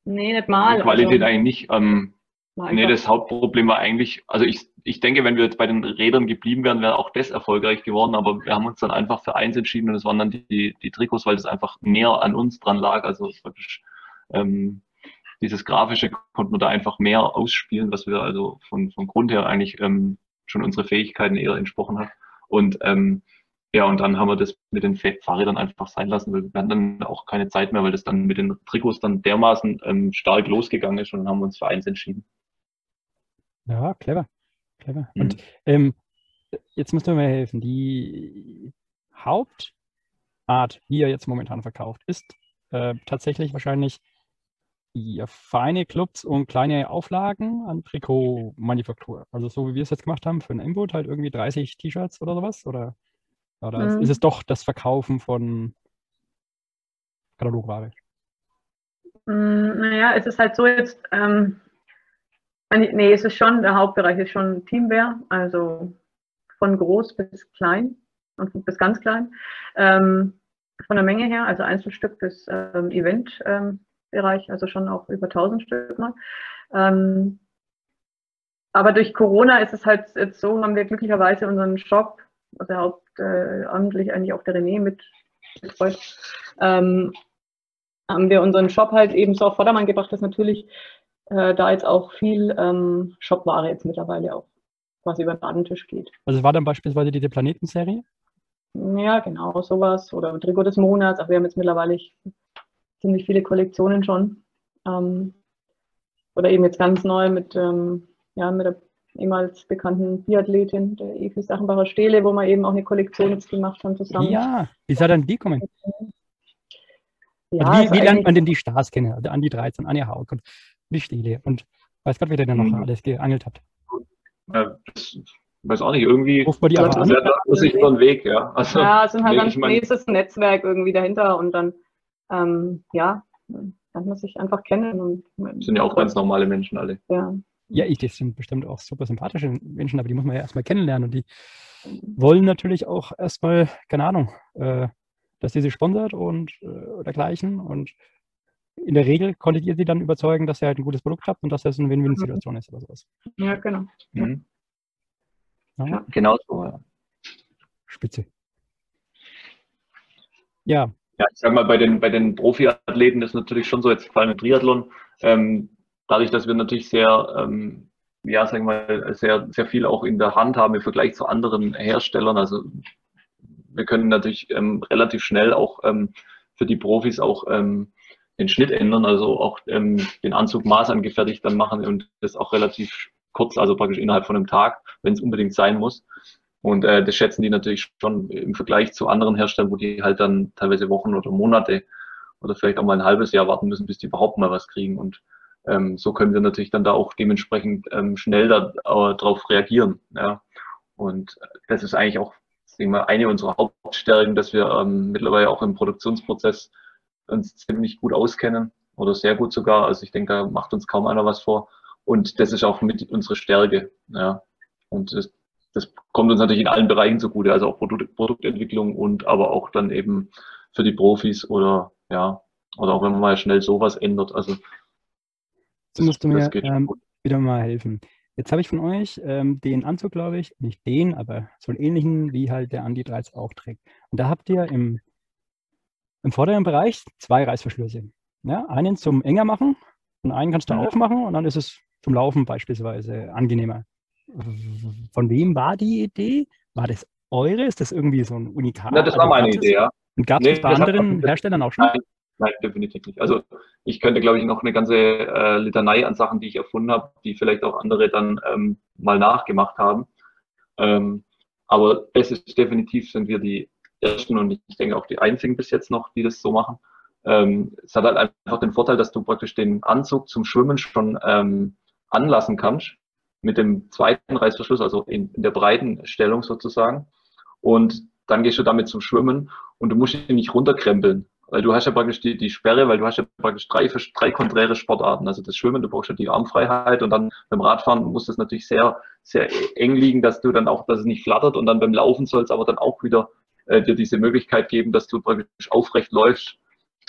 Nee, nicht mal. Die Qualität also, eigentlich nicht. Ähm, nee, das Hauptproblem war eigentlich, also ich, ich denke, wenn wir jetzt bei den Rädern geblieben wären, wäre auch das erfolgreich geworden, aber wir haben uns dann einfach für eins entschieden und das waren dann die, die Trikots, weil das einfach näher an uns dran lag. Also praktisch ähm, dieses Grafische konnten wir da einfach mehr ausspielen, was wir also von, von Grund her eigentlich ähm, schon unsere Fähigkeiten eher entsprochen hat. Und ähm, ja, und dann haben wir das mit den Fa- Fahrrädern einfach sein lassen, weil wir hatten dann auch keine Zeit mehr, weil das dann mit den Trikots dann dermaßen ähm, stark losgegangen ist und dann haben wir uns für eins entschieden. Ja, clever. Clever. Mhm. Und ähm, jetzt müsst ihr mir helfen. Die Hauptart, wie ihr jetzt momentan verkauft, ist äh, tatsächlich wahrscheinlich ihr Vereine, Clubs und kleine Auflagen an Trikotmanufaktur. Also so wie wir es jetzt gemacht haben für ein Input, halt irgendwie 30 T-Shirts oder sowas? Oder, oder ist- Mhm. ist es doch das Verkaufen von Katalogware? Mm, Naja, es ist halt so jetzt, ähm, nee, es ist schon, der Hauptbereich ist schon Teamwear, also von groß bis klein und bis ganz klein. Ähm, von der Menge her, also Einzelstück bis ähm, Eventbereich, also schon auch über 1000 Stück mal. Ähm, aber durch Corona ist es halt jetzt so, haben wir glücklicherweise unseren Shop, also hauptamtlich eigentlich auch der René mit betreut, ähm, haben wir unseren Shop halt eben so auf Vordermann gebracht, dass natürlich äh, da jetzt auch viel ähm, Shopware jetzt mittlerweile auch quasi über den Ladentisch geht. Also es war dann beispielsweise diese Planetenserie. Ja, genau, sowas. Oder Trikot des Monats. Aber wir haben jetzt mittlerweile ziemlich viele Kollektionen schon. Ähm, oder eben jetzt ganz neu mit, ähm, ja, mit der ehemals bekannten Biathletin, der Evi Sachenbacher Stele, wo wir eben auch eine Kollektion jetzt gemacht haben zusammen. Ja, wie sei dann die kommen? Ja, also wie, ist wie lernt man denn die Stars kennen? Also Andi 13, Anja Haug und die Stele und weiß Gott, wer ihr denn noch Mhm. alles geangelt habt. Ja, das weiß auch nicht, irgendwie Ruft man die das an? dachte sich über den Weg, ja. Also, Ja, es sind halt nee, ich ein Netzwerk irgendwie dahinter und dann, ähm, ja, lernt man sich einfach kennen. Und, sind ja auch ganz normale Menschen alle. Ja. Ja, ich, das sind bestimmt auch super sympathische Menschen, aber die muss man ja erstmal kennenlernen und die wollen natürlich auch erstmal, keine Ahnung, äh, dass ihr sie sponsert und äh, dergleichen und in der Regel konntet ihr sie dann überzeugen, dass ihr halt ein gutes Produkt habt und dass das eine Win-Win-Situation ist oder sowas. ja, genau. Mhm. Ja, Ja. Genau so, ja. Spitze. Ja, Ja, ich sag mal, bei den, bei den Profiathleten ist natürlich schon so, jetzt vor allem im Triathlon, ähm, dadurch, dass wir natürlich sehr, ähm, ja, sagen wir mal, sehr, sehr viel auch in der Hand haben im Vergleich zu anderen Herstellern. Also wir können natürlich ähm, relativ schnell auch ähm, für die Profis auch ähm, den Schnitt ändern, also auch ähm, den Anzug maßangefertigt dann machen und das auch relativ kurz, also praktisch innerhalb von einem Tag, wenn es unbedingt sein muss. Und äh, das schätzen die natürlich schon im Vergleich zu anderen Herstellern, wo die halt dann teilweise Wochen oder Monate oder vielleicht auch mal ein halbes Jahr warten müssen, bis die überhaupt mal was kriegen. Und ähm, so können wir natürlich dann da auch dementsprechend ähm, schnell da, äh, reagieren. Ja. Und das ist eigentlich auch wir, eine unserer Hauptstärken, dass wir ähm, mittlerweile auch im Produktionsprozess uns ziemlich gut auskennen oder sehr gut sogar. Also ich denke, da macht uns kaum einer was vor. Und das ist auch mit unsere Stärke. Ja. Und das, das kommt uns natürlich in allen Bereichen zugute, also auch Produkt, Produktentwicklung und aber auch dann eben für die Profis oder ja, oder auch wenn man mal schnell sowas ändert. Also Jetzt musst du mir ähm, wieder mal helfen. Jetzt habe ich von euch ähm, den Anzug, glaube ich, nicht den, aber so einen ähnlichen, wie halt der Andi 13 auch trägt. Und da habt ihr im, im vorderen Bereich zwei Reißverschlüsse. Ja, einen zum enger machen und einen kannst du Mhm. aufmachen und dann ist es zum Laufen beispielsweise angenehmer. Von wem war die Idee? War das eure? Ist das irgendwie so ein Unikat? Ja, das war Also meine Idee, ja. Und gab es Nee, das bei hat anderen man- Herstellern auch schon? Nein, nein, definitiv nicht. Also ich könnte, glaube ich, noch eine ganze äh, Litanei an Sachen, die ich erfunden habe, die vielleicht auch andere dann ähm, mal nachgemacht haben. Ähm, aber es ist definitiv, sind wir die Ersten und ich denke auch die Einzigen bis jetzt noch, die das so machen. Ähm, es hat halt einfach den Vorteil, dass du praktisch den Anzug zum Schwimmen schon ähm, anlassen kannst mit dem zweiten Reißverschluss, also in, in der breiten Stellung sozusagen. Und dann gehst du damit zum Schwimmen und du musst ihn nicht runterkrempeln. Weil du hast ja praktisch die, die Sperre, weil du hast ja praktisch drei, drei konträre Sportarten. Also das Schwimmen, du brauchst ja die Armfreiheit und dann beim Radfahren muss das natürlich sehr, sehr eng liegen, dass du dann auch, dass es nicht flattert und dann beim Laufen soll es aber dann auch wieder äh, dir diese Möglichkeit geben, dass du praktisch aufrecht läufst.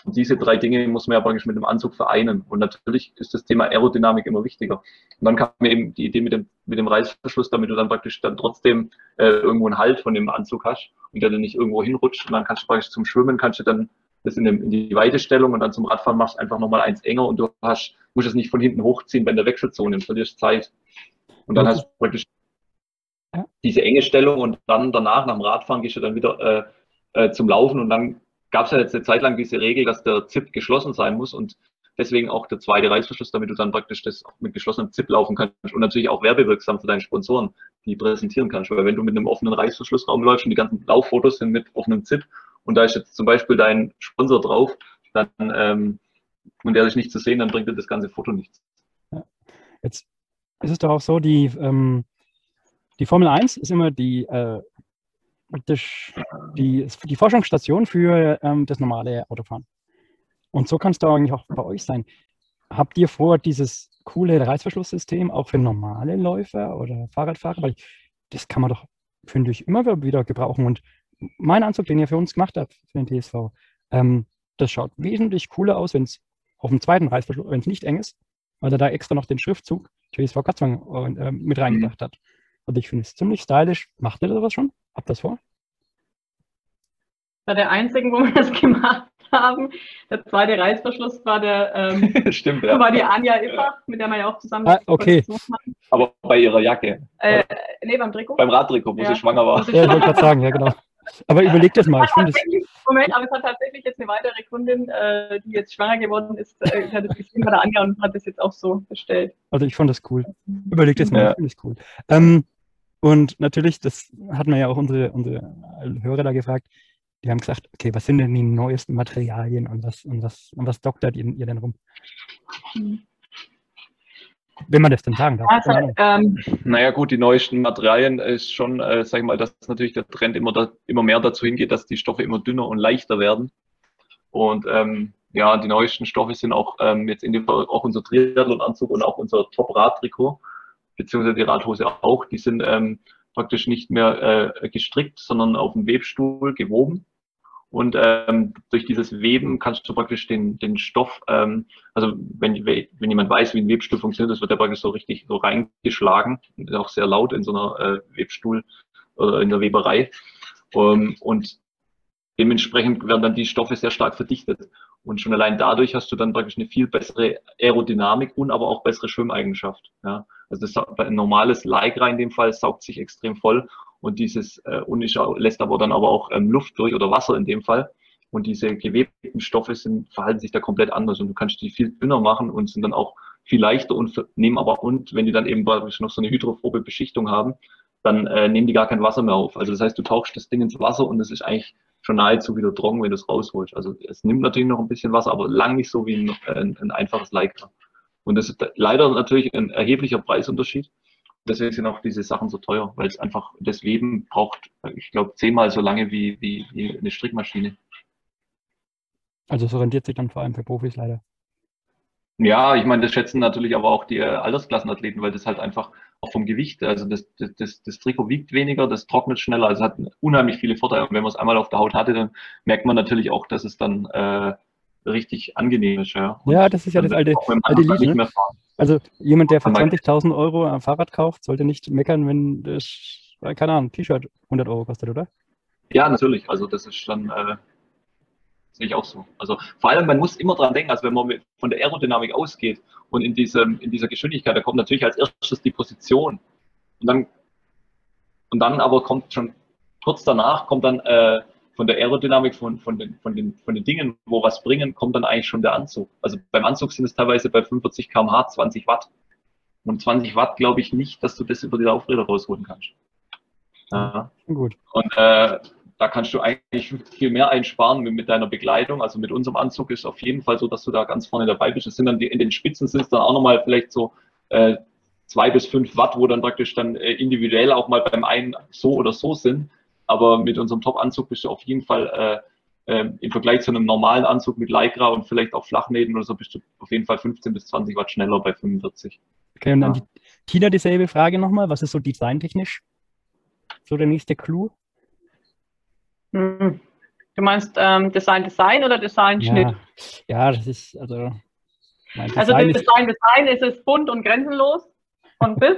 Und diese drei Dinge muss man ja praktisch mit dem Anzug vereinen. Und natürlich ist das Thema Aerodynamik immer wichtiger. Und dann kam mir eben die Idee mit dem, mit dem Reißverschluss, damit du dann praktisch dann trotzdem äh, irgendwo einen Halt von dem Anzug hast und der dann nicht irgendwo hinrutscht. Und dann kannst du praktisch zum Schwimmen, kannst du dann das in, dem, in die Weitestellung und dann zum Radfahren machst einfach nochmal eins enger und du hast, musst es nicht von hinten hochziehen bei der Wechselzone und verlierst Zeit. Und dann hast du praktisch diese enge Stellung und dann danach, nach dem Radfahren, gehst du dann wieder äh, äh, zum Laufen und dann gab es ja jetzt eine Zeit lang diese Regel, dass der Zip geschlossen sein muss und deswegen auch der zweite Reißverschluss, damit du dann praktisch das mit geschlossenem Zip laufen kannst und natürlich auch werbewirksam für deine Sponsoren, die präsentieren kannst. Weil wenn du mit einem offenen Reißverschlussraum läufst und die ganzen Lauffotos sind mit offenem Zip und da ist jetzt zum Beispiel dein Sponsor drauf, dann ähm, und der ist nicht zu sehen, dann bringt dir das ganze Foto nichts. Jetzt ist es doch auch so, die, ähm, die Formel 1 ist immer die, äh, praktisch die, die Forschungsstation für ähm, das normale Autofahren. Und so kann es da eigentlich auch bei euch sein. Habt ihr vor, dieses coole Reißverschlusssystem auch für normale Läufer oder Fahrradfahrer? Weil das kann man doch, finde ich, immer wieder gebrauchen. Und mein Anzug, den ihr für uns gemacht habt, für den TSV, ähm, das schaut wesentlich cooler aus, wenn es auf dem zweiten Reißverschluss, wenn es nicht eng ist, weil er da extra noch den Schriftzug TSV Katzwang äh, mit reingedacht hat. Und ich finde es ziemlich stylisch. Macht ihr das schon? Habt ihr das vor? Bei der einzigen, wo wir das gemacht haben. Der zweite Reißverschluss war der ähm, Stimmt, war die Anja Iffach, mit der wir ja auch zusammen Ah, okay. Aber bei ihrer Jacke, Äh, nee, beim Trikot. beim Radtrikot, wo Ja. sie schwanger war. Ich Ja, ich wollte gerade sagen, ja, genau. Aber überlegt das mal. Ich finde Moment, aber es hat tatsächlich jetzt eine weitere Kundin, äh, die jetzt schwanger geworden ist, äh, hat es gesehen bei der Anja und hat es jetzt auch so bestellt. also ich fand das cool. Überlegt das mal, Ja. ich finde es cool. Ähm, und natürlich, das hatten wir ja auch unsere, unsere Hörer da gefragt, die haben gesagt, okay, was sind denn die neuesten Materialien und was, und was, und was doktert ihr, ihr denn rum? Mhm. Wenn man das denn sagen darf. Also, ähm, Naja gut, die neuesten Materialien ist schon, äh, sag ich mal, dass natürlich der Trend immer, da, immer mehr dazu hingeht, dass die Stoffe immer dünner und leichter werden. Und ähm, ja, die neuesten Stoffe sind auch ähm, jetzt in dem Fall auch unser Triathlon-Anzug und auch unser Top-Rad-Trikot, beziehungsweise die Radhose auch. Die sind ähm, praktisch nicht mehr äh, gestrickt, sondern auf dem Webstuhl gewoben. Und ähm, durch dieses Weben kannst du praktisch den, den Stoff, ähm, also wenn, wenn jemand weiß, wie ein Webstuhl funktioniert, das wird ja praktisch so richtig so reingeschlagen, auch sehr laut in so einer äh, Webstuhl oder in der Weberei. Um, und dementsprechend werden dann die Stoffe sehr stark verdichtet. Und schon allein dadurch hast du dann praktisch eine viel bessere Aerodynamik und aber auch bessere Schwimmeigenschaft. Ja. Also das ein normales Lycra in dem Fall saugt sich extrem voll und dieses äh, auch- lässt aber dann aber auch ähm, Luft durch oder Wasser in dem Fall. Und diese gewebten Stoffe sind, verhalten sich da komplett anders und du kannst die viel dünner machen und sind dann auch viel leichter und nehmen aber und wenn die dann eben noch so eine hydrophobe Beschichtung haben, dann äh, nehmen die gar kein Wasser mehr auf. Also das heißt, du tauchst das Ding ins Wasser und es ist eigentlich schon nahezu wieder trocken, wenn du es rausholst. Also es nimmt natürlich noch ein bisschen Wasser, aber lang nicht so wie ein, ein, ein einfaches Lycra. Und das ist leider natürlich ein erheblicher Preisunterschied. Deswegen sind auch diese Sachen so teuer, weil es einfach das Weben braucht, ich glaube, zehnmal so lange wie, wie, wie eine Strickmaschine. Also es rentiert sich dann vor allem für Profis leider. Ja, ich meine, das schätzen natürlich aber auch die äh, Altersklassenathleten, weil das halt einfach auch vom Gewicht. Also das, das, das, das Trikot wiegt weniger, das trocknet schneller, also hat unheimlich viele Vorteile. Und wenn man es einmal auf der Haut hatte, dann merkt man natürlich auch, dass es dann äh, richtig angenehm ist. Ja, ja das ist ja das alte, alte Lied. Ne? Also jemand, der für 20.000 Euro ein Fahrrad kauft, sollte nicht meckern, wenn das, keine Ahnung, T-Shirt 100 Euro kostet, oder? Ja, natürlich. Also das ist dann, äh, sehe ich auch so. Also vor allem, man muss immer dran denken, also wenn man von der Aerodynamik ausgeht und in, diesem, in dieser Geschwindigkeit, da kommt natürlich als erstes die Position. Und dann, und dann aber kommt schon kurz danach, kommt dann äh, von der Aerodynamik, von, von, den, von, den, von den Dingen, wo was bringen, kommt dann eigentlich schon der Anzug. Also beim Anzug sind es teilweise bei 45 km/h 20 Watt. Und 20 Watt glaube ich nicht, dass du das über die Laufräder rausholen kannst. Ja. Gut. Und äh, da kannst du eigentlich viel mehr einsparen mit deiner Begleitung. Also mit unserem Anzug ist es auf jeden Fall so, dass du da ganz vorne dabei bist. Es sind dann die, in den Spitzen sind es dann auch nochmal vielleicht so äh, zwei bis fünf Watt, wo dann praktisch dann äh, individuell auch mal beim einen so oder so sind. Aber mit unserem Top-Anzug bist du auf jeden Fall äh, äh, im Vergleich zu einem normalen Anzug mit Lycra und vielleicht auch Flachnähten oder so bist du auf jeden Fall 15 bis 20 Watt schneller bei 45. Okay, und dann ja. die, Tina dieselbe Frage nochmal. Was ist so designtechnisch so der nächste Clou? Hm. Du meinst ähm, Design Design oder Design Schnitt? Ja, ja das ist also. also Design, Design Design ist es bunt und grenzenlos von bis.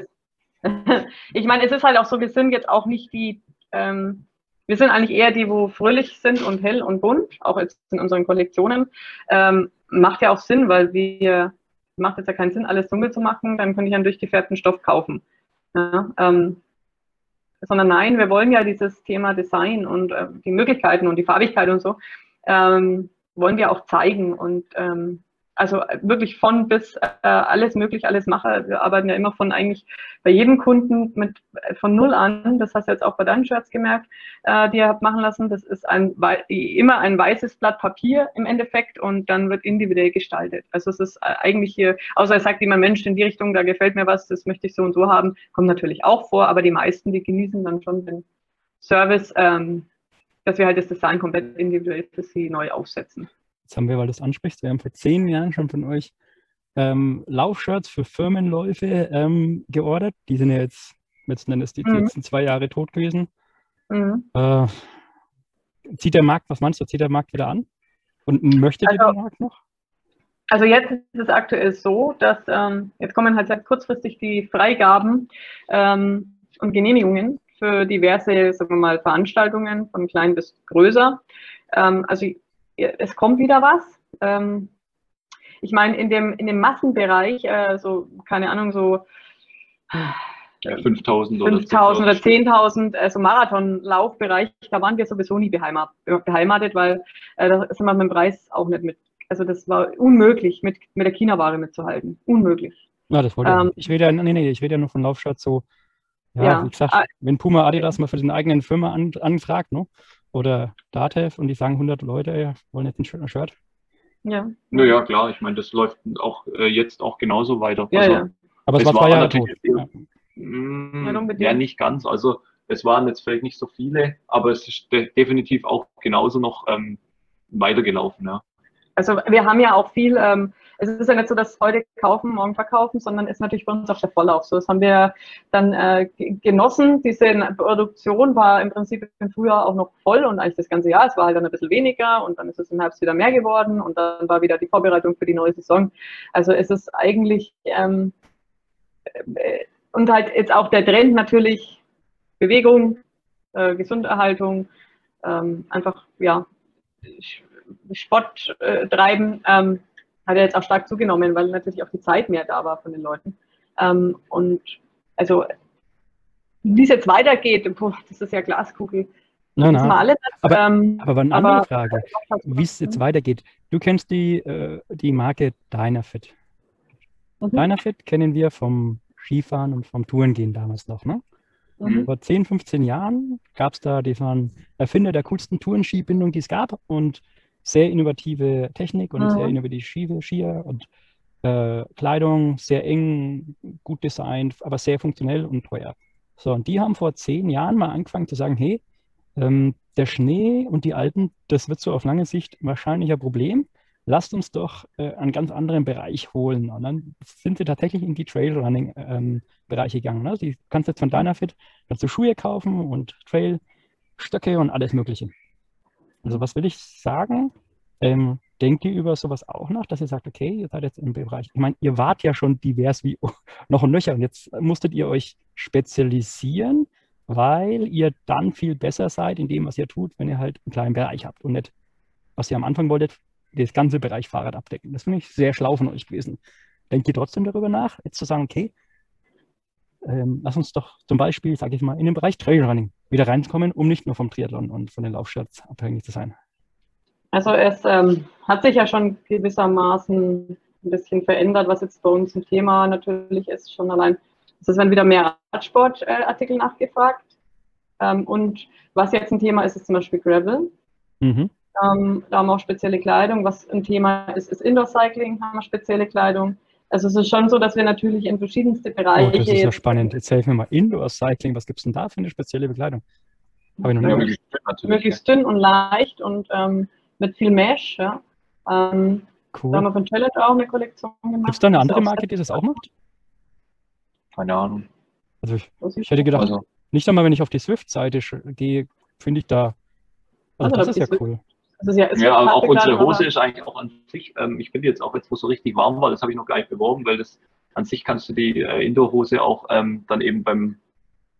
ich meine, es ist halt auch so, wir sind jetzt auch nicht die, ähm, wir sind eigentlich eher die, wo fröhlich sind und hell und bunt, auch jetzt in unseren Kollektionen. Ähm, macht ja auch Sinn, weil wir, macht jetzt ja keinen Sinn, alles dunkel zu machen, dann könnte ich einen durchgefärbten Stoff kaufen. Ja, ähm, sondern nein, wir wollen ja dieses Thema Design und äh, die Möglichkeiten und die Farbigkeit und so, ähm, wollen wir auch zeigen und ähm, also wirklich von bis äh, alles möglich, alles mache. Wir arbeiten ja immer von eigentlich bei jedem Kunden mit äh, von null an. Das hast du jetzt auch bei deinen Shirts gemerkt, äh, die ihr habt machen lassen. Das ist ein immer ein weißes Blatt Papier im Endeffekt und dann wird individuell gestaltet. Also es ist äh, eigentlich hier, außer es sagt jemand Mensch in die Richtung, da gefällt mir was, das möchte ich so und so haben, kommt natürlich auch vor, aber die meisten, die genießen dann schon den Service, ähm, dass wir halt das Design komplett individuell für sie neu aufsetzen. Jetzt haben wir, weil du es ansprichst, wir haben vor zehn Jahren schon von euch ähm, Laufshirts für Firmenläufe ähm, geordert. Die sind ja jetzt letzten Endes die mhm. letzten zwei Jahre tot gewesen. Mhm. Äh, zieht der Markt, was meinst du, zieht der Markt wieder an? Und möchte also, der Markt noch? Also jetzt ist es aktuell so, dass ähm, jetzt kommen halt sehr kurzfristig die Freigaben ähm, und Genehmigungen für diverse, sagen wir mal, Veranstaltungen von klein bis größer. Ähm, also es kommt wieder was. Ähm, ich meine, in dem, in dem Massenbereich, äh, so, keine Ahnung, so ja, 5000 oder 5000 oder 10.000, also Marathonlaufbereich, da waren wir sowieso nie beheimatet, weil äh, da sind wir mit dem Preis auch nicht mit. Also das war unmöglich, mit, mit der China-Ware mitzuhalten. Unmöglich. Ja, das wollte ähm, ich. Ich rede ja, nee, nee, ich rede ja nur von Laufshirts so, ja, ja, wie gesagt, wenn Puma Adidas mal für den eigenen Firma an, anfragt, ne? Oder Datev und die sagen 100 Leute, ja, wollen jetzt ein Shirt. Ja. Naja, klar, ich meine, das läuft auch äh, jetzt auch genauso weiter. Ja, also, ja. Aber es, es war zwei Jahre tot. Ja. Mh, mm, ja, nicht ganz. Also es waren jetzt vielleicht nicht so viele, aber es ist de definitiv auch genauso noch ähm, weitergelaufen. Ja. Also wir haben ja auch viel ähm, es ist ja nicht so, dass heute kaufen, morgen verkaufen, sondern ist natürlich bei uns auch der Vorlauf so. Das haben wir dann äh, genossen. Diese Produktion war im Prinzip im Frühjahr auch noch voll und eigentlich das ganze Jahr. Es war halt dann ein bisschen weniger und dann ist es im Herbst wieder mehr geworden und dann war wieder die Vorbereitung für die neue Saison. Also es ist eigentlich ähm, äh, und halt jetzt auch der Trend natürlich Bewegung, äh, Gesunderhaltung, ähm, einfach ja Sport äh, treiben. Ähm, hat ja jetzt auch stark zugenommen, weil natürlich auch die Zeit mehr da war von den Leuten. Ähm, und also, wie es jetzt weitergeht, boah, das ist ja Glaskugel. Nein, nein. Alle das, aber, ähm, aber eine andere aber, Frage, wie es jetzt weitergeht. Du kennst die, äh, die Marke Dynafit. Mhm. Dynafit kennen wir vom Skifahren und vom Tourengehen damals noch, ne? Mhm. Vor 10, 15 Jahren gab es da, die waren Erfinder der coolsten Tourenskibindung, die es gab und sehr innovative Technik und mhm. sehr innovative Skier, und äh, Kleidung, sehr eng, gut designt, aber sehr funktionell und teuer. So, und die haben vor zehn Jahren mal angefangen zu sagen, hey, ähm, der Schnee und die Alpen, das wird so auf lange Sicht wahrscheinlich ein Problem. lasst uns doch äh, einen ganz anderen Bereich holen. Und dann sind sie tatsächlich in die Trailrunning-Bereiche ähm, gegangen. Ne? Du kannst jetzt von Dynafit du Schuhe kaufen und Trailstöcke und alles Mögliche. Also was will ich sagen? Ähm, denkt ihr über sowas auch nach, dass ihr sagt, okay, ihr seid jetzt im Bereich, ich meine, ihr wart ja schon divers wie noch und nöcher und jetzt musstet ihr euch spezialisieren, weil ihr dann viel besser seid in dem, was ihr tut, wenn ihr halt einen kleinen Bereich habt und nicht, was ihr am Anfang wolltet, das ganze Bereich Fahrrad abdecken. Das finde ich sehr schlau von euch gewesen. Denkt ihr trotzdem darüber nach, jetzt zu sagen, okay, ähm, lass uns doch zum Beispiel, sage ich mal, in den Bereich Trailrunning wieder reinkommen, um nicht nur vom Triathlon und von den Laufstarts abhängig zu sein. Also es ähm, hat sich ja schon gewissermaßen ein bisschen verändert, was jetzt bei uns ein Thema natürlich ist, schon allein. Es werden wieder mehr Radsportartikel nachgefragt. Ähm, und was jetzt ein Thema ist, ist zum Beispiel Gravel. Mhm. Ähm, da haben wir auch spezielle Kleidung. Was ein Thema ist, ist Indoor Cycling, haben wir spezielle Kleidung. Also es ist schon so, dass wir natürlich in verschiedenste Bereiche. Oh, das ist ja spannend. Jetzt helfen wir mal Indoor Cycling. Was gibt es denn da für eine spezielle Bekleidung? Habe ich noch nie ja, möglichst dünn und leicht und ähm, mit viel Mesh. Ja. Ähm, cool. Da haben wir von Challenge auch eine Kollektion gemacht. Gibt es da eine andere Marke, die das auch macht? Keine Ahnung. Also ich, ich hätte gedacht, also. nicht einmal, wenn ich auf die Swift-Seite gehe, finde ich da. Also, also das ist ja Swift. cool. Ist ja, ist ja aber auch unsere Hose ist eigentlich auch an sich, ähm, ich finde jetzt auch jetzt, wo es so richtig warm war, das habe ich noch gar nicht beworben, weil das an sich kannst du die äh, Indoor-Hose auch ähm, dann eben beim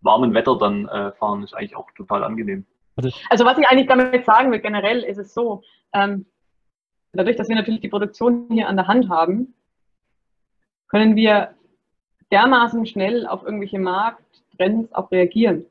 warmen Wetter dann äh, fahren, ist eigentlich auch total angenehm. Also, also was ich eigentlich damit sagen will, generell ist es so, ähm, dadurch, dass wir natürlich die Produktion hier an der Hand haben, können wir dermaßen schnell auf irgendwelche Markttrends auch reagieren.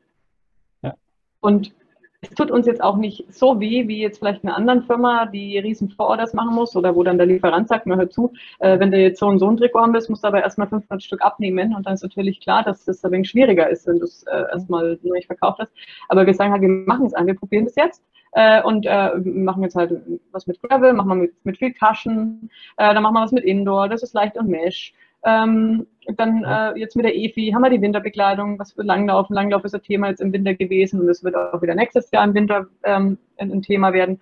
Ja. Und es tut uns jetzt auch nicht so weh, wie jetzt vielleicht eine andere Firma, die riesen Vororders machen muss oder wo dann der Lieferant sagt, mir hör zu, äh, wenn du jetzt so und so ein Trikot haben willst, musst du aber erstmal 500 Stück abnehmen und dann ist natürlich klar, dass das ein wenig schwieriger ist, wenn du es äh, erstmal neu verkauft hast. Aber wir sagen halt, wir machen es an, wir probieren das jetzt äh, und äh, machen jetzt halt was mit Gravel, machen wir mit, mit viel Taschen, äh, dann machen wir was mit Indoor, das ist leicht und Mesh. Ähm, dann äh, jetzt mit der EFI haben wir die Winterbekleidung, was für Langlauf. Langlauf ist ein Thema jetzt im Winter gewesen und es wird auch wieder nächstes Jahr im Winter ähm, ein, Thema werden.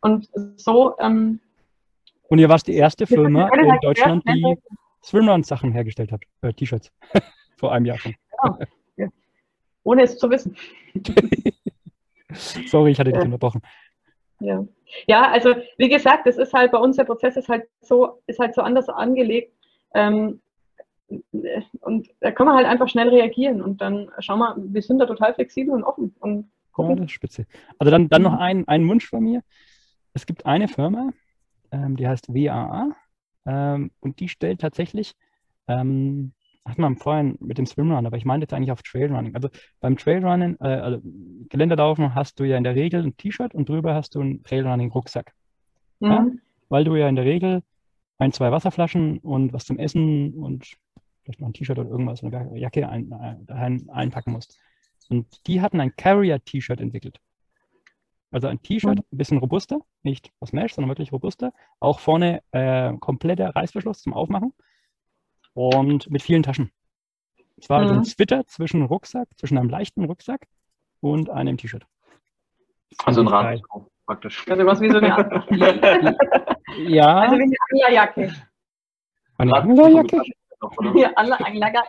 Und so. Ähm, und ihr warst die erste Firma in halt Deutschland, die Swimrun-Sachen hergestellt hat, äh, T-Shirts, vor einem Jahr schon. Ja. Ja. Ohne es zu wissen. Sorry, ich hatte dich ja. unterbrochen. Ja. ja, also wie gesagt, das ist halt bei uns der Prozess ist halt so, ist halt so anders angelegt. Ähm, und da kann man halt einfach schnell reagieren und dann schauen wir, wir sind da total flexibel und offen und. Ja, das ist spitze. Also dann, dann noch mhm. ein, ein Wunsch von mir. Es gibt eine Firma, ähm, die heißt WAA ähm, und die stellt tatsächlich, ähm, hat man vorhin mit dem Swimrun, aber ich meine jetzt eigentlich auf Trailrunning. Also beim Trailrunning, äh, also Geländelaufen hast du ja in der Regel ein T-Shirt und drüber hast du einen Trailrunning-Rucksack. Mhm. Ja? Weil du ja in der Regel ein, zwei Wasserflaschen und was zum Essen und vielleicht noch ein T-Shirt oder irgendwas, eine Jacke ein, ein, einpacken musst. Und die hatten ein Carrier-T-Shirt entwickelt. Also ein T-Shirt, mhm. ein bisschen robuster, nicht aus Mesh, sondern wirklich robuster. Auch vorne äh, kompletter Reißverschluss zum Aufmachen und mit vielen Taschen. Es war mhm. also ein Zwitter zwischen Rucksack, zwischen einem leichten Rucksack und einem T-Shirt. Also ein Rad praktisch. Also was wie so eine Ja. Also wie eine Anglerjacke. Eine Anglerjacke? Ja, Anglerjacke.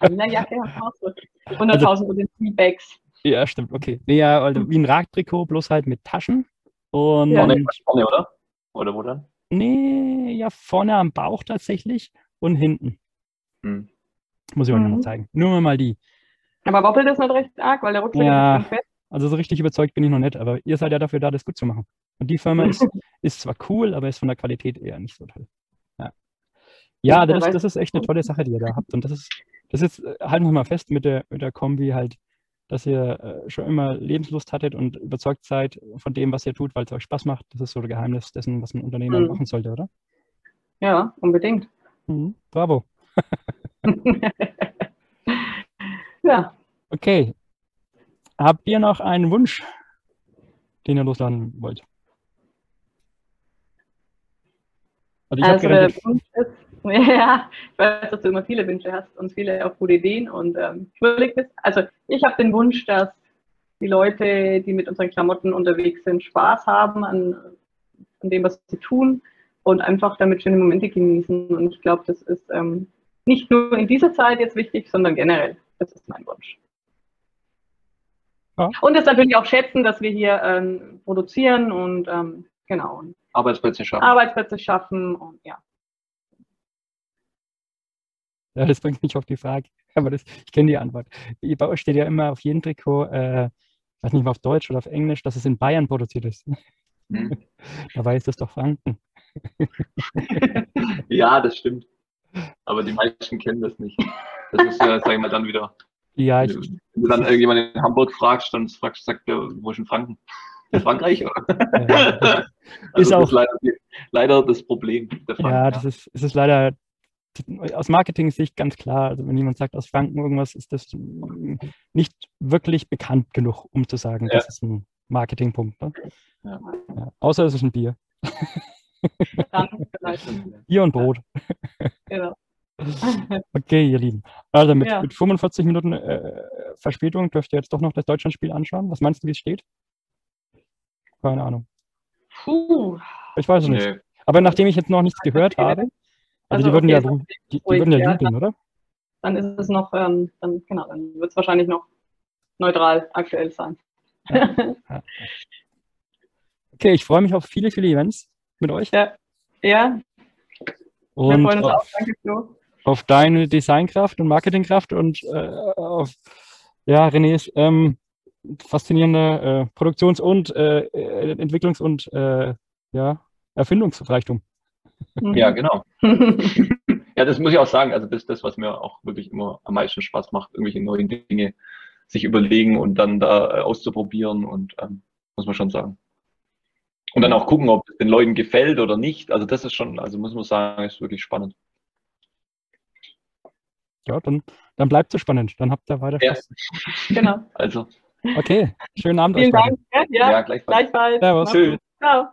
Anglerjacke so. 100.000 also, mit den Bags. Ja, stimmt, okay. Nee, ja, also wie ein Radtrikot, bloß halt mit Taschen. Und ja. vorne, vorne, oder? Oder wo dann? Nee, ja, vorne am Bauch tatsächlich und hinten. Hm. Muss ich euch mhm. noch zeigen. Nur mal die. Aber wobbelt das nicht recht arg, weil der Rucksack ja, ist fest? Also so richtig überzeugt bin ich noch nicht, aber ihr seid ja dafür da, das gut zu machen. Und die Firma ist, ist zwar cool, aber ist von der Qualität eher nicht so toll. Ja, ja das, das ist echt eine tolle Sache, die ihr da habt. Und das ist, das ist, äh, halten wir mal fest mit der, mit der Kombi halt, dass ihr äh, schon immer Lebenslust hattet und überzeugt seid von dem, was ihr tut, weil es euch Spaß macht. Das ist so das Geheimnis dessen, was ein Unternehmer mhm. machen sollte, oder? Ja, unbedingt. Mhm. Bravo. ja. Okay, Habt ihr noch einen Wunsch, den ihr losladen wollt? Also ich also der Wunsch ist, ja, ich weiß, dass du immer viele Wünsche hast und viele auch gute Ideen und ähm, bist. Also ich habe den Wunsch, dass die Leute, die mit unseren Klamotten unterwegs sind, Spaß haben an, an dem, was sie tun und einfach damit schöne Momente genießen. Und ich glaube, das ist ähm, nicht nur in dieser Zeit jetzt wichtig, sondern generell. Das ist mein Wunsch. Ja. Und das natürlich auch schätzen, dass wir hier ähm, produzieren und ähm, genau Arbeitsplätze schaffen. Arbeitsplätze schaffen und ja. Ja, das bringt mich auf die Frage. Aber das, ich kenne die Antwort. Bei euch steht ja immer auf jedem Trikot, äh, weiß nicht mal auf Deutsch oder auf Englisch, dass es in Bayern produziert ist. Hm. Dabei ist das doch Franken. Ja, das stimmt. Aber die meisten kennen das nicht. Das ist ja, sag ich mal, dann wieder. Ja, ich, Wenn du dann irgendjemand in Hamburg fragst, dann fragst, sagt der, wo ist in Franken? In Frankreich, oder? Also Ist das auch- ist leider, leider das Problem der Franken. ja, das ist, es ist leider aus Marketing-Sicht ganz klar. Also wenn jemand sagt aus Franken irgendwas, ist das nicht wirklich bekannt genug, um zu sagen, Ja. das ist ein Marketingpunkt. Ne? Ja. Ja. Außer es ist ein Bier. Dann vielleicht. Bier und Brot. Genau. Okay, ihr Lieben. Also mit, Ja. mit 45 Minuten äh, Verspätung dürft ihr jetzt doch noch das Deutschlandspiel anschauen. Was meinst du, wie es steht? Keine Ahnung. Puh. Ich weiß es nicht. Aber nachdem ich jetzt noch nichts gehört habe, also, Also, die würden okay, ja, dann- die, die ruhig, würden ja ja, jubeln, oder? Dann ist es noch, ähm, dann, genau, dann wird es wahrscheinlich noch neutral aktuell sein. Okay, ich freue mich auf viele, viele Events mit euch ja, ja, wir und freuen uns auch. auf, Danke, Flo. Auf deine Designkraft und Marketingkraft und äh, auf ja, Renés ähm, faszinierende äh, Produktions- und äh, äh, Entwicklungs- und äh, ja, Erfindungsreichtum. Mhm. Ja, genau. Ja, das muss ich auch sagen. Also das ist das, was mir auch wirklich immer am meisten Spaß macht, irgendwelche neuen Dinge sich überlegen und dann da äh, auszuprobieren und ähm, muss man schon sagen. Und dann auch gucken, ob es den Leuten gefällt oder nicht. Also das ist schon, also muss man sagen, ist wirklich spannend. Ja, dann, dann bleibt es spannend. Dann habt ihr weiter Ja. Spaß. Genau. Also, Okay, schönen Abend euch Vielen. Dank. Ja, ja, ja gleichfalls. gleichfalls. Servus. Gut. Ciao.